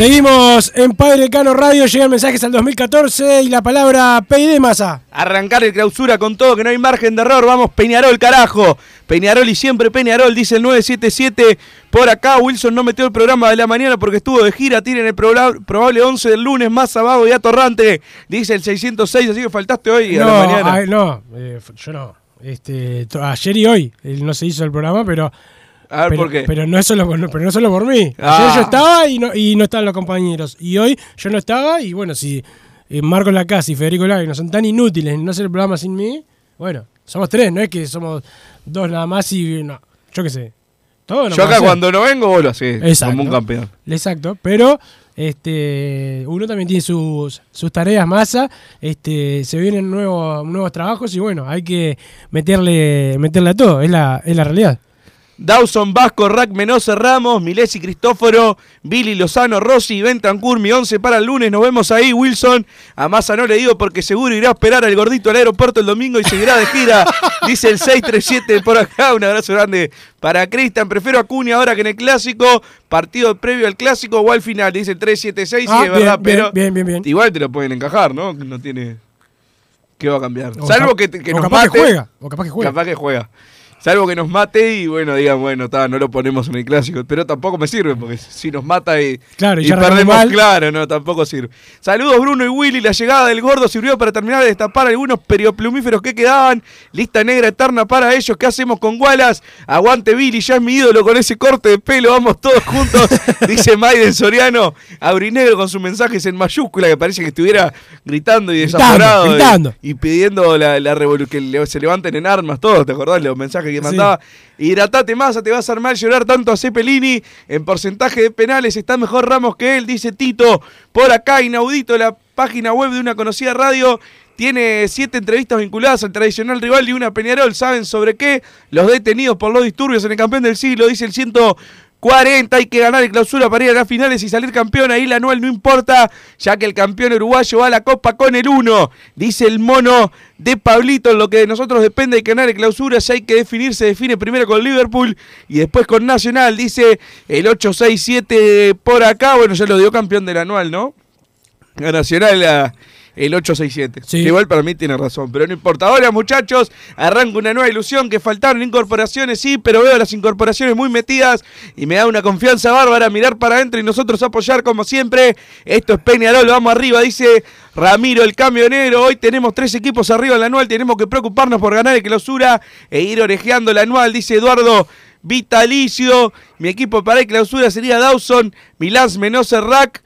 Seguimos en Padre Cano Radio, llegan mensajes al 2014 y la palabra PID masa. Arrancar el clausura con todo, que no hay margen de error. Vamos, Peñarol, carajo. Peñarol y siempre Peñarol, dice el 977. Por acá, Wilson no metió el programa de la mañana porque estuvo de gira. Tienen el proba- probable 11 del lunes, más abajo y atorrante. Dice el 606, así que faltaste hoy a no, la mañana. ay, no, eh, yo no. Este, ayer y hoy no se hizo el programa, pero. A ver, pero, ¿por qué? Pero no solo, por- pero no solo por mí. Ah. yo estaba y no, y no estaban los compañeros. Y hoy yo no estaba y bueno, si eh, Marco Lacasa y Federico Lavi no son tan inútiles en no hacer el programa sin mí, bueno, somos tres, no es que somos dos nada más y no, yo qué sé. Todo Yo acá cuando no vengo, vos lo. Exacto. Como un campeón. Exacto, pero este uno también tiene sus, sus tareas masa, este se vienen nuevos nuevos trabajos y bueno, hay que meterle meterle a todo, es la es la realidad. Dawson, Vasco, Rack, Menose, Ramos, Milesi, Cristóforo, Billy, Lozano, Rossi, Bentancur, mi 11 para el lunes. Nos vemos ahí, Wilson. A Massa no le digo porque seguro irá a esperar al gordito al aeropuerto el domingo y seguirá de gira. Dice el 637 por acá. Un abrazo grande para Cristian. Prefiero a Cuni ahora que en el clásico. Partido previo al clásico o al final. Dice el 376. Ah, sí, es verdad, bien, pero bien, bien, bien. igual te lo pueden encajar, ¿no? No tiene. ¿Qué va a cambiar? O Salvo que, que o nos capaz que juega, o capaz que juega. Capaz que juega. Salvo que nos mate y bueno, digan, bueno, no lo ponemos en el clásico. Pero tampoco me sirve, porque si nos mata y, Claro, y y perdemos, mal. claro, no, tampoco sirve. Saludos Bruno y Willy, la llegada del gordo sirvió para terminar de destapar algunos perioplumíferos que quedaban. Lista negra eterna para ellos. ¿Qué hacemos con Wallace? Aguante Billy, ya es mi ídolo con ese corte de pelo, vamos todos juntos. Dice Maiden Soriano, Aurinegro con sus mensajes en mayúscula, que parece que estuviera gritando y desaforado. y- gritando. Y, pidiendo la, la que se levanten en armas todos, ¿te acordás? Los mensajes que Sí. mandaba. Hidratate más, te vas a armar llorar tanto a Cepelini. En porcentaje de penales está mejor Ramos que él, dice Tito. Por acá, inaudito, la página web de una conocida radio. Tiene siete entrevistas vinculadas al tradicional rival de una Peñarol. ¿Saben sobre qué? Los detenidos por los disturbios en el campeón del siglo, dice el 140. Hay que ganar el clausura para ir a las finales y salir campeón. Ahí la anual no importa, ya que el campeón uruguayo va a la copa con el 1. Dice el mono de Pablito. Lo que de nosotros depende que ganar el clausura. Si hay que definir, se define primero con Liverpool y después con Nacional. Dice el 867 por acá. Bueno, ya lo dio campeón del anual, ¿no? A Nacional a- el 867. Sí. Igual para mí tiene razón, pero no importa. Ahora, muchachos, arranca una nueva ilusión que faltaron incorporaciones, sí, pero veo las incorporaciones muy metidas y me da una confianza bárbara mirar para adentro y nosotros apoyar como siempre. Esto es Peñarol, vamos arriba, dice Ramiro, el camionero. Hoy tenemos tres equipos arriba en la anual, tenemos que preocuparnos por ganar el clausura e ir orejeando la anual, dice Eduardo. Vitalicio, mi equipo para el clausura sería Dawson, Milán Menose Rack,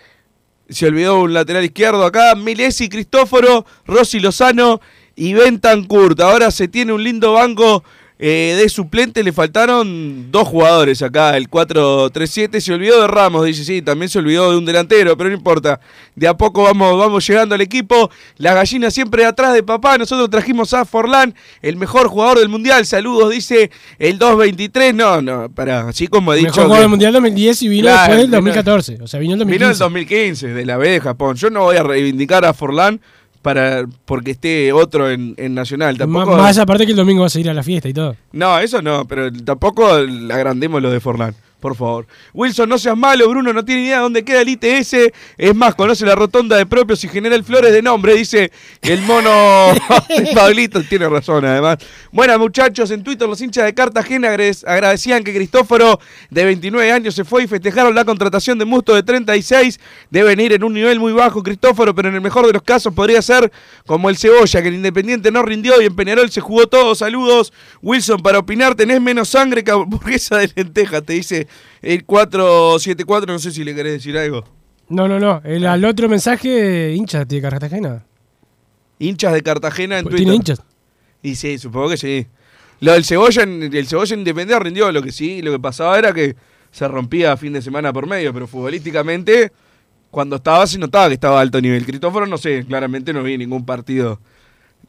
se olvidó un lateral izquierdo acá. Milesi, Cristóforo, Rossi Lozano y Bentancurt. Ahora se tiene un lindo banco eh, de suplente. Le faltaron dos jugadores acá. El 4-3-7 se olvidó de Ramos. Dice, sí, también se olvidó de un delantero, pero no importa. De a poco vamos, vamos llegando al equipo. La gallina siempre atrás de papá. Nosotros trajimos a Forlán, el mejor jugador del mundial. Saludos, dice el 2-23. No, no, para, así como he dicho. Mejor jugador del Mundial 2010 y vino Claro, después del vino- 2014. O sea, vino el Vino en el 2015. 2015, de la B de Japón. Yo no voy a reivindicar a Forlán para porque esté otro en, en Nacional. Más, Tampoco, más aparte que el domingo vas a ir a la fiesta y todo. No, eso no, pero tampoco agrandemos lo de Forlán. Por favor. Wilson, no seas malo, Bruno no tiene idea de dónde queda el ITS. Es más, conoce la rotonda de propios y General Flores de nombre, dice el mono Pablito. Tiene razón, además. Bueno, muchachos, en Twitter los hinchas de Cartagena agradecían que Cristóforo, de 29 años, se fue y festejaron la contratación de Musto de 36. Deben ir en un nivel muy bajo, Cristóforo, pero en el mejor de los casos podría ser como el Cebolla, que en Independiente no rindió y en Peñarol se jugó todo. Saludos, Wilson, para opinar tenés menos sangre que hamburguesa de lenteja, te dice el 474. No sé si le querés decir algo. No, no, no. El, al otro mensaje, hincha de Cartagena. Hinchas de Cartagena en Porque Twitter. tiene hinchas. Y sí, supongo que sí. Lo del Cebolla, el Cebolla Independiente rindió. Lo que sí, lo que pasaba era que se rompía fin de semana por medio, pero futbolísticamente, cuando estaba, se notaba que estaba a alto nivel. Cristóforo, no sé, claramente no vi ningún partido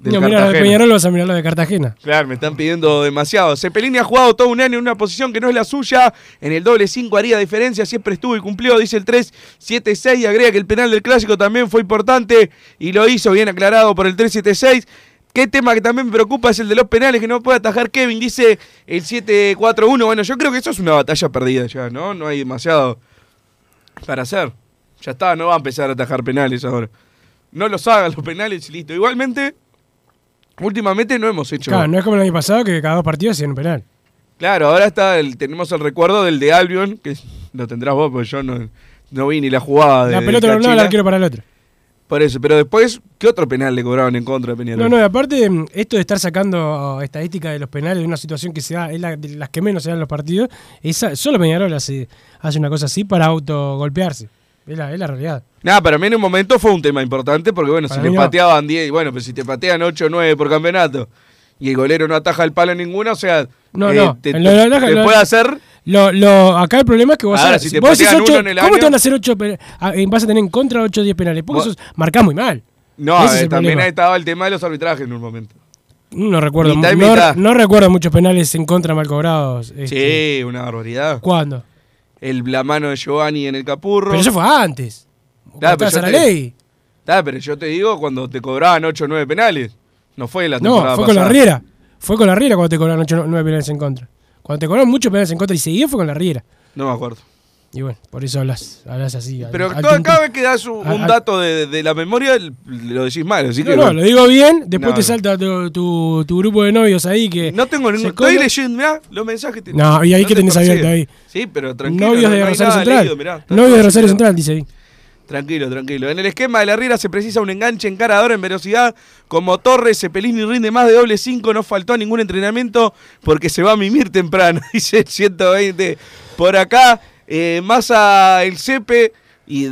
del No, mira lo de Cartagena. Peñarol, vas a mirar lo de Cartagena. Claro, me están pidiendo demasiado. Cepelini ha jugado todo un año en una posición que no es la suya. En el doble 5 haría diferencia. Siempre estuvo y cumplió, dice el 3-7-6. Y agrega que el penal del clásico también fue importante y lo hizo bien aclarado por el 3-7-6. ¿Qué tema que también me preocupa es el de los penales que no puede atajar Kevin? Dice el 7-4-1. Bueno, yo creo que eso es una batalla perdida ya, ¿no? No hay demasiado para hacer. Ya está, no va a empezar a atajar penales ahora. No los hagan los penales y listo. Igualmente, últimamente no hemos hecho. Claro, no es como el año pasado que cada dos partidos hacían un penal. Claro, ahora está el, tenemos el recuerdo del de Albion, que lo tendrás vos, porque yo no, no vi ni la jugada de La pelota de un lado, el arquero para el otro. Por eso, pero después, ¿qué otro penal le cobraron en contra de Peñarol? No, no, y aparte, esto de estar sacando estadísticas de los penales de una situación que se da, es la, de las que menos se dan en los partidos, esa, solo Peñarol hace, hace una cosa así para autogolpearse. Es la, es la realidad. Nada, para mí en un momento fue un tema importante, porque bueno, Para si le no. pateaban 10, bueno, pero si te patean 8 o 9 por campeonato, y el golero no ataja el palo ninguna, o sea, No, eh, no. te, lo te- puede hacer... Lo, lo, acá el problema es que vos, Ahora, haces- si te vos haces patean ocho- uno en el ¿Cómo año- te van a hacer 8 Vas a tener en contra 8 o 10 penales. Porque Vos- eso es- marcás muy mal. No, es eh, también problema. estaba el tema de los arbitrajes en un momento. No recuerdo, Mitad no, mitad. no recuerdo muchos penales en contra mal cobrados. este. Sí, una barbaridad. ¿Cuándo? El, la mano de Giovanni en el capurro. Pero eso fue antes. Claro, pero yo la te- ley. Está, pero yo te digo cuando te cobraban 8 o 9 penales. No fue la No, temporada fue con la pasada. Riera. Fue con la Riera cuando te cobraron 8 9 penales en contra. Cuando te cobraron muchos penales en contra y seguido fue con la Riera. No me acuerdo. Y bueno, por eso hablas, hablas así. Pero al cada vez que das un, al- dato de, de la memoria, lo decís mal. Así No, que no, bueno. lo digo bien, después No, te salta tu, tu- tu grupo de novios ahí que... No tengo ningún. Estoy leyendo, mirá, los mensajes. te- No, y ahí que te tenés abierto ahí. Sí, pero tranquilo. Novios no- de Rosario Central. leído, mirá, Novios de Rosario. Central, dice ahí. Tranquilo, tranquilo. En el esquema de la Riera se precisa un enganche encarador en velocidad. Como Torres, Cepelini rinde más de doble 5. No faltó a ningún entrenamiento porque se va a mimir temprano. Dice el 120. Por acá, eh, Massa el Cepe. Y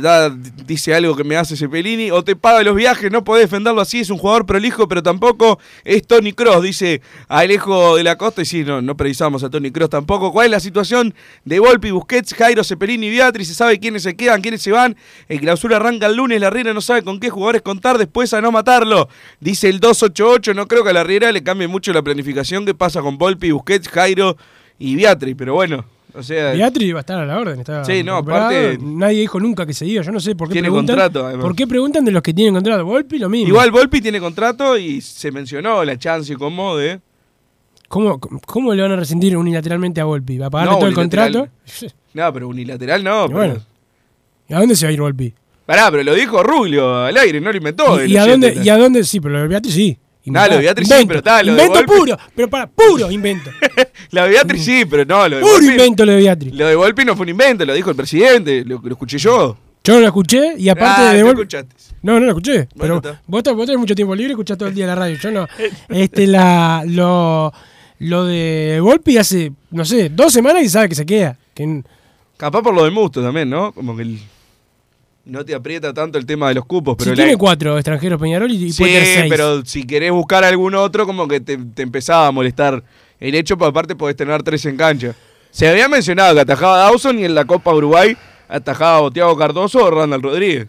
dice algo que me hace Cepelini. O te paga los viajes, no podés defenderlo así. Es un jugador prolijo, pero tampoco es Tony Cross, dice Alejo de la Costa. Y sí, no, no precisamos a Tony Cross tampoco. ¿Cuál es la situación de Volpi, Busquets, Jairo, Cepelini y Beatriz? Se sabe quiénes se quedan, quiénes se van. El clausura arranca el lunes. La Riera no sabe con qué jugadores contar después a no matarlo. Dice el 288. No creo que a la Riera le cambie mucho la planificación que pasa con Volpi, Busquets, Jairo y Beatriz. Pero bueno, o sea. Beatriz va a estar a la orden. Está Sí, no, aparte- Nadie dijo nunca que se iba. Yo no sé por qué Tiene preguntan. contrato, además. ¿Por qué preguntan de los que tienen contrato? Volpi lo mismo. Igual Volpi tiene contrato y se mencionó la chance como de. ¿Cómo, ¿Cómo le van a rescindir unilateralmente a Volpi? ¿Va a pagarle No, todo el contrato? No, pero unilateral no. Pero- bueno. ¿Y a dónde se va a ir Volpi? Pará, pero lo dijo Rubio al aire, no lo inventó. ¿Y, a dónde, ¿Y a dónde? Sí, pero lo de Beatriz sí. Nah, lo de Beatriz sí, pero de Invento puro, pero para, puro invento. La de Beatriz sí, pero no. Lo de Puro invento lo de Beatriz. Lo de Volpi no fue un invento, lo dijo el presidente, lo, lo escuché yo. Yo no lo escuché y aparte Ah, de no escuchaste. No, no lo escuché. pero vos, vos tenés mucho tiempo libre y escuchás todo el día la radio. Yo no. Este, la, lo, lo de Volpi hace, no sé, dos semanas y sabe que se queda. Que, Capaz por lo de Musto también, ¿no? Como que el- no te aprieta tanto el tema de los cupos. Pero si la- tiene cuatro extranjeros Peñarol y, Sí, puede tener seis. pero si querés buscar algún otro, como que te, te empezaba a molestar el hecho, porque aparte podés tener tres en cancha. Se había mencionado que atajaba Dawson y en la Copa Uruguay atajaba o Thiago Cardoso o Randall Rodríguez.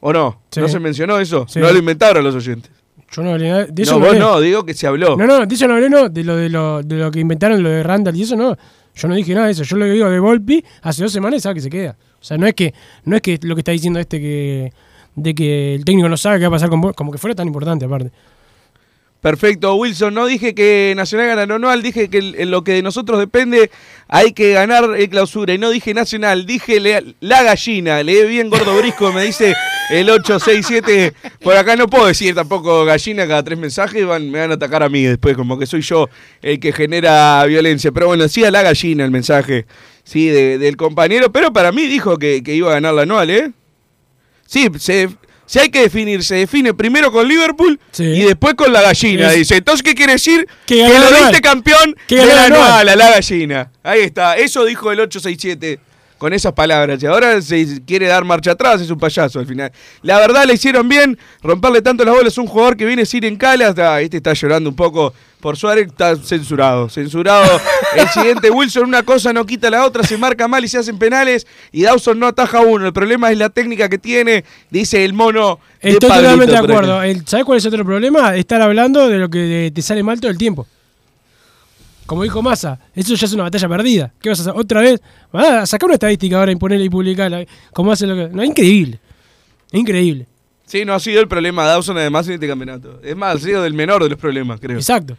¿O no? Sí. ¿No se mencionó eso? Sí. No lo inventaron los oyentes. Yo no hablé de eso no, no, vos no, digo que se habló. No, no, de eso no hablé, no. De lo, de lo, de lo que inventaron, lo de Randall y eso no. Yo no dije nada de eso. Yo lo que digo de Volpi hace dos semanas y sabe que se queda. O sea, no es que, no es que lo que está diciendo este que de que el técnico no sabe qué va a pasar con Vol- como que fuera tan importante aparte. Perfecto, Wilson. No dije que Nacional gana no, no, dije que en lo que de nosotros depende hay que ganar el clausura. Y no dije Nacional, dije le- la gallina. Lee bien gordo brisco, me dice el 867. Por acá no puedo decir tampoco gallina cada tres mensajes, van, me van a atacar a mí después, como que soy yo el que genera violencia. Pero bueno, sí a la gallina el mensaje, sí, de- del compañero. Pero para mí dijo que, que iba a ganar la anual, ¿eh? Sí, se, si hay que definir, se define primero con Liverpool y después con la gallina. Es- Dice, entonces, ¿qué quiere decir? Que lo diste campeón Que de la anual a la gallina. Ahí está, eso dijo el 867 con esas palabras. Y ahora se quiere dar marcha atrás, es un payaso al final. La verdad le hicieron bien, romperle tanto las bolas a un jugador que viene sin en calas. Ah, este está llorando un poco por Suárez, está censurado. Censurado. El siguiente, Wilson, una cosa no quita la otra, se marca mal y se hacen penales. Y Dawson no ataja uno. El problema es la técnica que tiene, dice el mono. Estoy totalmente de acuerdo. El- ¿Sabes cuál es otro problema? Estar hablando de lo que te sale mal todo el tiempo. Como dijo Massa, eso ya es una batalla perdida. ¿Qué vas a hacer? ¿Otra vez? Vas a sacar una estadística ahora, imponerla y publicarla. Como hace lo que. No, increíble. Increíble. Sí, no ha sido el problema Dawson además en este campeonato. Es más, ha sido del menor de los problemas, creo. Exacto.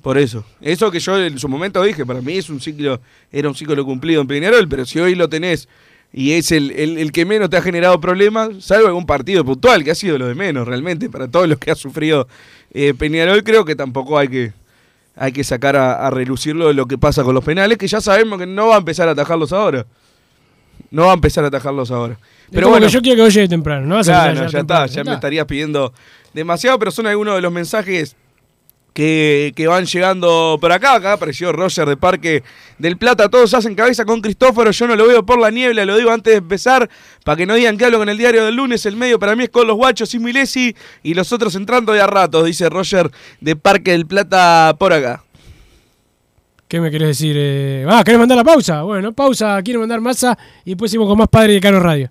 Por eso. Eso que yo en su momento dije, para mí es un ciclo, era un ciclo cumplido en Peñarol, pero si hoy lo tenés y es el, el- el que menos te ha generado problemas, salvo algún partido puntual, que ha sido lo de menos realmente, para todos los que ha sufrido eh, Peñarol, creo que tampoco hay que, hay que sacar a, a relucirlo de lo que pasa con los penales, que ya sabemos que no va a empezar a atajarlos ahora. No va a empezar a atajarlos ahora. Pero bueno, yo quiero que hoy llegue temprano. No vas a Claro, empezar a ya está, ya me estarías pidiendo demasiado, pero son algunos de los mensajes que, que van llegando por acá. Acá apareció Roger de Parque del Plata. Todos hacen cabeza con Cristóforo. Yo no lo veo por la niebla, lo digo antes de empezar, para que no digan que hablo con el diario del lunes. El medio para mí es con los guachos y Milesi y los otros entrando de a ratos, dice Roger de Parque del Plata por acá. ¿Qué me querés decir? Eh, ah, ¿querés mandar la pausa? Bueno, pausa, quiero mandar masa y después seguimos con más Padre de Cano Radio.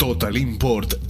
Total Import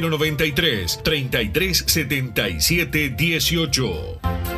093 33 77 18.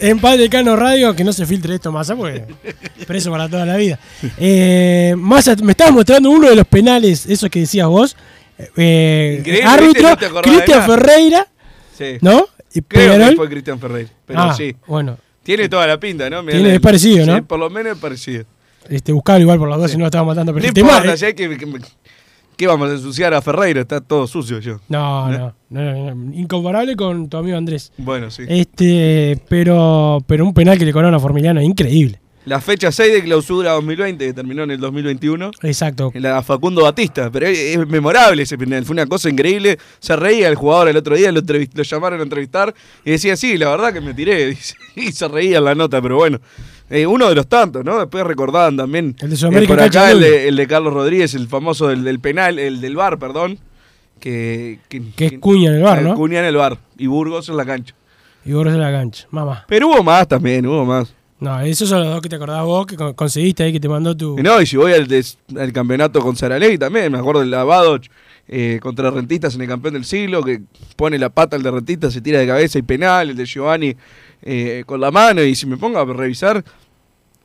En Padre Cano Radio, que no se filtre esto más, porque preso para toda la vida. Eh, Massa, me estabas mostrando uno de los penales, esos que decías vos. Eh, Increíble, árbitro, de Cristian. Ferreira, Sí. ¿no? Y Creo Peñarol. que fue Cristian Ferreira. Pero Ah, sí. bueno. Tiene toda la pinta, ¿no? Mirá Tiene- es parecido, ¿no? Sí, por lo menos es parecido. Este, buscable igual por los dos, si no lo estaba matando. Pero No el tema importa, ya hay que, que- ¿Qué vamos a ensuciar a Ferreira? Está todo sucio yo. no, no, no, no, no, incomparable con tu amigo Andrés. Bueno, sí. Este, pero, pero un penal que le cobraron a Formiliano, increíble. La fecha 6 de clausura 2020, que terminó en el 2021. Exacto. La Facundo Batista, pero es, memorable ese penal, fue una cosa increíble. Se reía el jugador el otro día, lo, lo llamaron a entrevistar y decía, sí, la verdad que me tiré. y se reía en la nota, pero bueno. Eh, uno de los tantos, ¿no? Después recordaban también. El de eh, por acá el de, el de Carlos Rodríguez, el famoso del, del penal, el del bar, perdón. Que, que, Que es Cuña en el bar, ¿no? Cuña en el bar y Burgos en la cancha. Y Borges en la cancha, mamá. Pero hubo más también, hubo más. No, esos son los dos que te acordás vos, que con- conseguiste ahí, que te mandó tu... Y no, y si voy al, des- al campeonato con Saralegui también, me acuerdo del lavado eh, contra Rentistas en el campeón del siglo, que pone la pata el de Rentistas, se tira de cabeza y penal, el de Giovanni eh, con la mano, y si me pongo a revisar,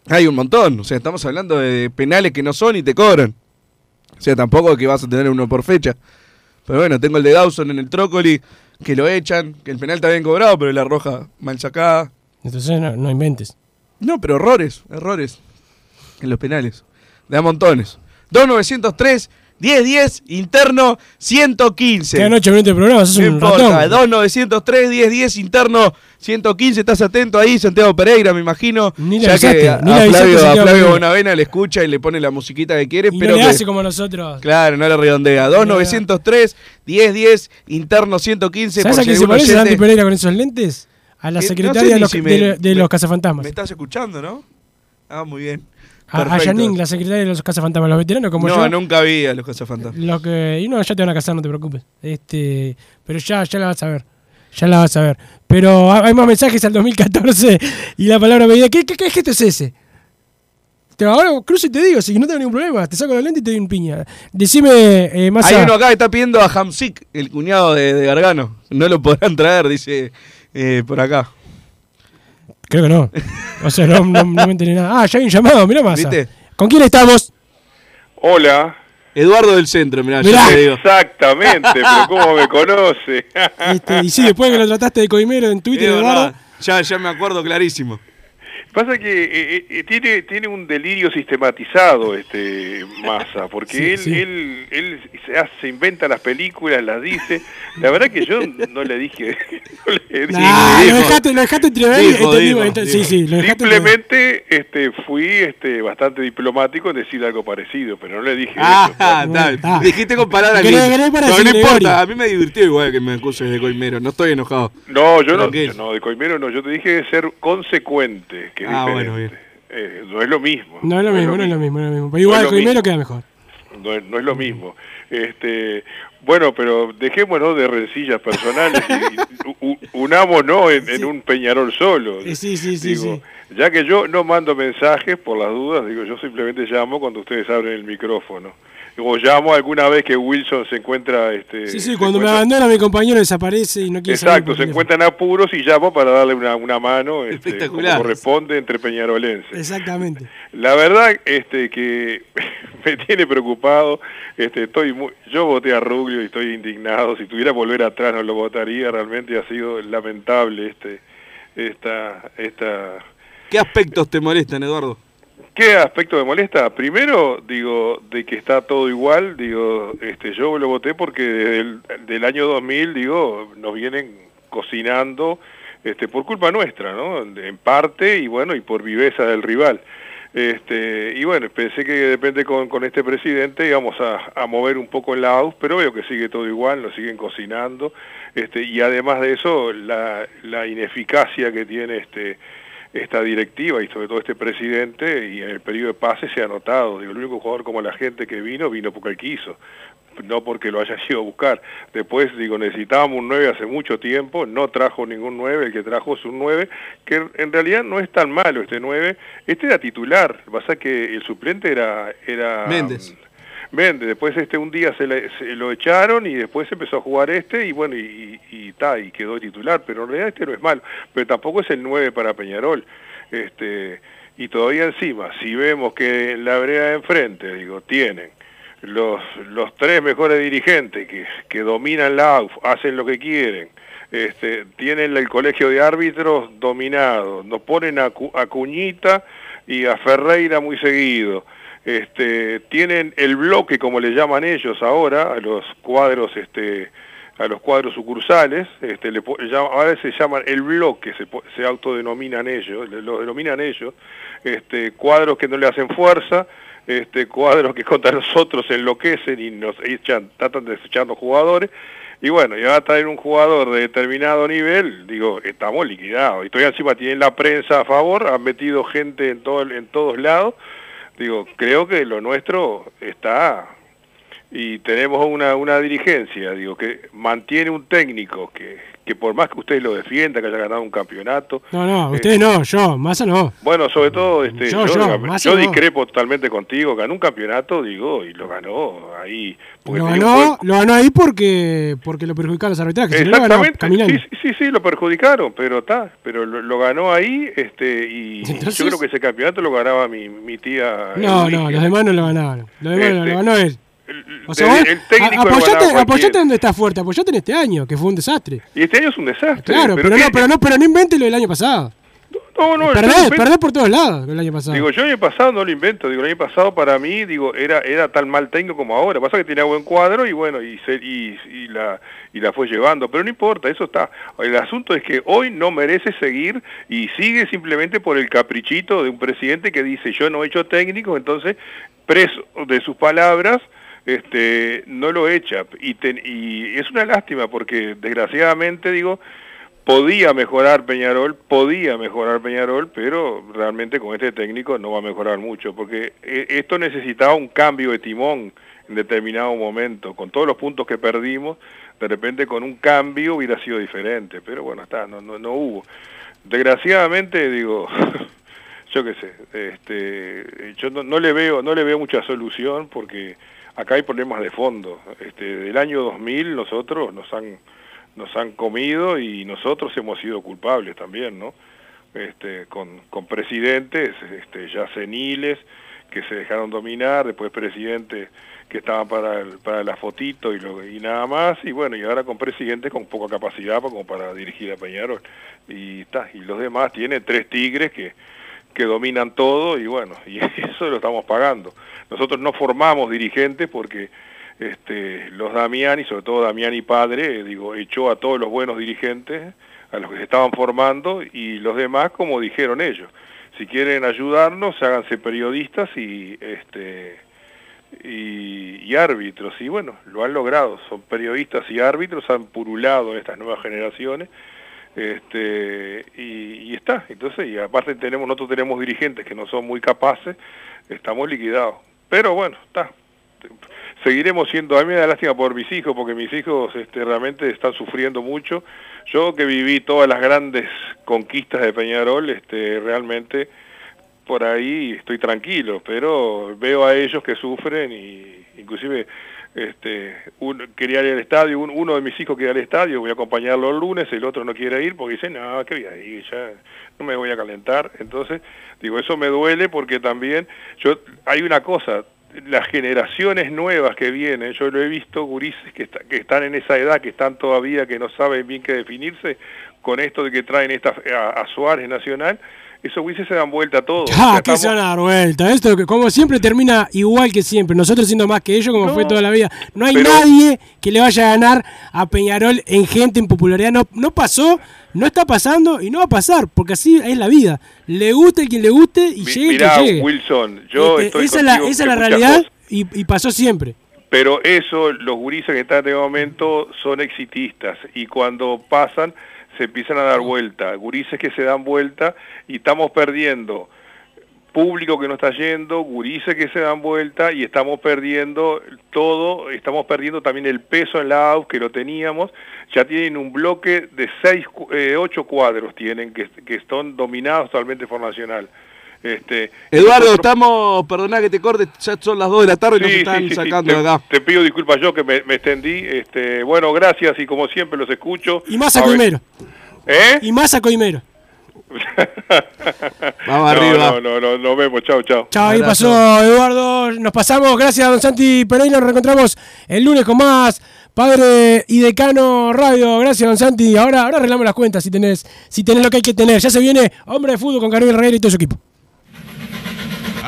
hay un montón. O sea, estamos hablando de penales que no son y te cobran. O sea, tampoco es que vas a tener uno por fecha. Pero bueno, tengo el de Dawson en el Trócoli, que lo echan, que el penal está bien cobrado, pero la roja mal sacada. Entonces no, no inventes. No, pero errores, errores en los penales. De a montones. 2903 1010 interno 115. Quedan ocho minutos de programa, No un importa, ratón. 2903 1010 interno 115. Estás atento ahí, Santiago Pereira, me imagino. Ni ya avisaste, que a, ni a Flavio, a Flavio. Bonavena le escucha y le pone la musiquita que quiere, Y pero no le que- hace como nosotros. Claro, no le redondea. 2903 1010 interno 115. ¿Sabes a quién se parece Santi Pereira con esos lentes? A la no secretaria sé de los, si me- lo- de me- los cazafantasmas. Me estás escuchando, ¿no? Ah, muy bien. A, a Perfecto. Janine, la secretaria de los cazafantasmas, los veteranos como no, yo. nunca vi a los cazafantasmas. Los que, y no, ya te van a casar, no te preocupes. Este, pero ya, ya la vas a ver. Ya la vas a ver. Pero ha- hay más mensajes al 2014 y la palabra medida. ¿Qué, qué, qué gesto es ese? Te, ahora cruzo y te digo, si no tengo ningún problema. Te saco la lente y te doy un piña. Decime, eh, más Hay uno acá que está pidiendo a Hamsik, el cuñado de, de Gargano. No lo podrán traer, dice eh, por acá. Creo que no. O sea, no, no, no me enteré nada. Ah, ya hay un llamado, mirá más. ¿Viste? ¿Con quién estamos? Hola. Eduardo del Centro, mirá, yo Mirá. te digo. Exactamente, pero ¿cómo me conoce? Este, y sí, después que lo trataste de coimero en Twitter, Eduardo. verdad, ya, ya me acuerdo clarísimo. Pasa que eh, eh, tiene, tiene un delirio sistematizado este Massa, porque Sí, él, sí. él, él se, hace- se inventa las películas, las dice. La verdad que yo no le dije... no le dije- Nah, lo dejaste, lo dejaste entrever Dijo, dijo, dijo. Sí, sí, lo dejaste entrever. Simplemente este, fui este, bastante diplomático en decir algo parecido, pero no le dije eso. Ah, tal. Ah. Dijiste con palabras Pero no decir importa, a mí me divirtió igual que me acuses de coimero. No estoy enojado. No, yo no, yo no, de Coimero no, yo te dije de ser consecuente, que es Ah, diferente. bueno, bien. Eh, no es lo mismo. No es lo mismo, no es lo mismo, no es lo mismo. Pero igual No mismo. queda mejor. No es, no es lo mismo. Este, bueno, pero dejémonos de rencillas personales y u- unámonos en, en un Peñarol solo. Sí, sí, sí, Digo, sí. Ya que yo no mando mensajes por las dudas, digo, yo simplemente llamo cuando ustedes abren el micrófono. O llamo alguna vez que Wilson se encuentra... Este, Sí, sí, cuando me abandona mi compañero desaparece y no quiere Exacto, por se teléfono. encuentran apuros y llamo para darle una, una mano, este, como Espectacular. corresponde entre peñarolenses. Exactamente. La verdad este que me tiene preocupado, este estoy muy, yo voté a Ruglio y estoy indignado, si tuviera que volver atrás no lo votaría, realmente ha sido lamentable este esta esta ¿Qué aspectos te molestan, Eduardo? ¿Qué aspecto me molesta? Primero, digo, de que está todo igual, digo, este, yo lo voté porque desde el del año 2000, digo, nos vienen cocinando este, por culpa nuestra, ¿no? En parte, y bueno, y por viveza del rival. Este, y bueno, pensé que depende con, con este presidente íbamos a, mover un poco el AUS, pero veo que sigue todo igual, nos siguen cocinando, este, y además de eso, la, la ineficacia que tiene este esta directiva y sobre todo este presidente y en el periodo de pase se ha notado. Digo, el único jugador como la gente que vino, vino porque él quiso, no porque lo haya ido a buscar. Después, digo, necesitábamos un 9 hace mucho tiempo, no trajo ningún 9, el que trajo es un 9, que en realidad no es tan malo este 9. Este era titular, pasa que el suplente era... era Méndez. Méndez, después este un día se, le- se lo echaron y después empezó a jugar este y bueno, y, y, y y quedó titular, pero en realidad este no es malo, pero tampoco es el 9 para Peñarol. Este, y todavía encima, si vemos que la vereda de enfrente, digo, tienen los, los tres mejores dirigentes que, que dominan la AUF, hacen lo que quieren, este, tienen el colegio de árbitros dominado, nos ponen a, a Cuñita y a Ferreira muy seguido, este, tienen el bloque, como le llaman ellos ahora, a los cuadros, este, a los cuadros sucursales, este, le, ahora se llaman el bloque, se, se autodenominan ellos, lo denominan ellos, este, cuadros que no le hacen fuerza, este, cuadros que contra nosotros enloquecen y nos echan, tratan desechando jugadores, y bueno, ya va a traer un jugador de determinado nivel, digo, estamos liquidados, y todavía encima tienen la prensa a favor, han metido gente en, todo, en todos lados, digo, creo que lo nuestro está y tenemos una, una dirigencia, digo, que mantiene un técnico que, que por más que usted lo defienda, que haya ganado un campeonato, No, no, ustedes no, yo, Massa no. bueno, sobre todo, este, Yo, yo, yo, yo más no. discrepo totalmente contigo, ganó un campeonato, digo, y lo ganó ahí. Lo ganó, lo ganó ahí porque porque lo perjudicaron los arbitrajes. Si no, Exactamente, sí, sí, sí, lo perjudicaron, pero está, pero lo, lo ganó ahí, este, y Entonces- yo creo que ese campeonato lo ganaba mi, mi tía. No, no, los demás no lo ganaron. Los demás no Este, lo ganó él. O sea, de- vos, el técnico apoyate, donde estás fuerte, apoyate en este año, que fue un desastre. Y este año es un desastre. Claro, pero, ¿qué- no, pero no, pero no inventes lo del año pasado. No, no, perdés, no- perdés por todos lados el año pasado. Digo, yo el año pasado no lo invento, digo, el año pasado para mí, digo, era era tan mal técnico como ahora. Pasa que tenía buen cuadro y bueno, y se, y, y la y la fue llevando, pero no importa, eso está. El asunto es que hoy no merece seguir y sigue simplemente por el caprichito de un presidente que dice, "Yo no he hecho técnico", entonces preso de sus palabras este no lo echa y, ten- y es una lástima porque desgraciadamente digo podía mejorar Peñarol, podía mejorar Peñarol, pero realmente con este técnico no va a mejorar mucho, porque eh, esto necesitaba un cambio de timón en determinado momento, con todos los puntos que perdimos, de repente con un cambio hubiera sido diferente, pero bueno, está, no, no, no hubo. Desgraciadamente, digo, yo qué sé, este, yo no, no le veo, no le veo mucha solución porque acá hay problemas de fondo. Este, del año 2000 nosotros nos han nos han comido y nosotros hemos sido culpables también, ¿no? Este, con, con presidentes este, ya seniles que se dejaron dominar, después presidentes que estaban para, el- para la fotito y, lo, y nada más, y bueno, y ahora con presidentes con poca capacidad pa- como para dirigir a Peñarol. Y, está, y los demás tienen tres tigres que, que dominan todo y bueno, y eso lo estamos pagando. Nosotros no formamos dirigentes porque este, los Damiani, sobre todo Damiani padre, eh, digo, echó a todos los buenos dirigentes, a los que se estaban formando y los demás, como dijeron ellos, si quieren ayudarnos, háganse periodistas y este y, árbitros. Y bueno, lo han logrado, son periodistas y árbitros, han purulado estas nuevas generaciones este y, está, entonces y aparte tenemos nosotros tenemos dirigentes que no son muy capaces, estamos liquidados. Pero bueno, está, seguiremos siendo, a mí me da lástima por mis hijos, porque mis hijos este, realmente están sufriendo mucho. Yo que viví todas las grandes conquistas de Peñarol, este, realmente por ahí estoy tranquilo, pero veo a ellos que sufren y inclusive este, un, quería ir al estadio, un- uno de mis hijos quería ir al estadio, voy a acompañarlo el lunes, el otro no quiere ir porque dice, no, que voy a ir, ya no me voy a calentar. Entonces, digo, eso me duele porque también, yo hay una cosa, las generaciones nuevas que vienen, yo lo he visto, gurises que, está- que están en esa edad, que están todavía, que no saben bien qué definirse, con esto de que traen esta, a, a Suárez Nacional, esos gurises se dan vuelta a todo. O Ah, sea, que se van a dar vuelta. Esto, que como siempre, termina igual que siempre. Nosotros siendo más que ellos, como fue toda la vida. No hay pero- nadie que le vaya a ganar a Peñarol en gente, en popularidad. No, no pasó, no está pasando y no va a pasar, porque así es la vida. Le guste el quien le guste y Mi- llegue mirá, que llegue. Wilson, yo Este, estoy esa es la, esa es la realidad y, y pasó siempre. Pero eso, los gurises que están en este momento son exitistas y cuando pasan se empiezan a dar vuelta. Gurises que se dan vuelta y estamos perdiendo público que no está yendo, gurises que se dan vuelta y estamos perdiendo todo, estamos perdiendo también el peso en la AUF que lo teníamos, ya tienen un bloque de seis, eh, ocho cuadros tienen que, que están dominados totalmente por Nacional. Este, Eduardo, nosotros- estamos, perdona que te corte, ya son las 2 de la tarde y nos están sí, sí, sí. sacando te, de acá. te pido disculpas yo que me, me extendí. Este, bueno, gracias y como siempre los escucho. Y más a Coimero. ¿Eh? Y más a Coimero. Vamos no, arriba. No, no, no, nos vemos. Chao, chao. Chao, ahí pasó Eduardo. Nos pasamos. Gracias, don Santi Pereira. Nos reencontramos el lunes con más Padre y Decano Radio. Gracias, don Santi. Ahora, ahora arreglamos las cuentas si tenés, si tenés lo que hay que tener. Ya se viene Hombre de Fútbol con Gabriel Herrera y todo su equipo.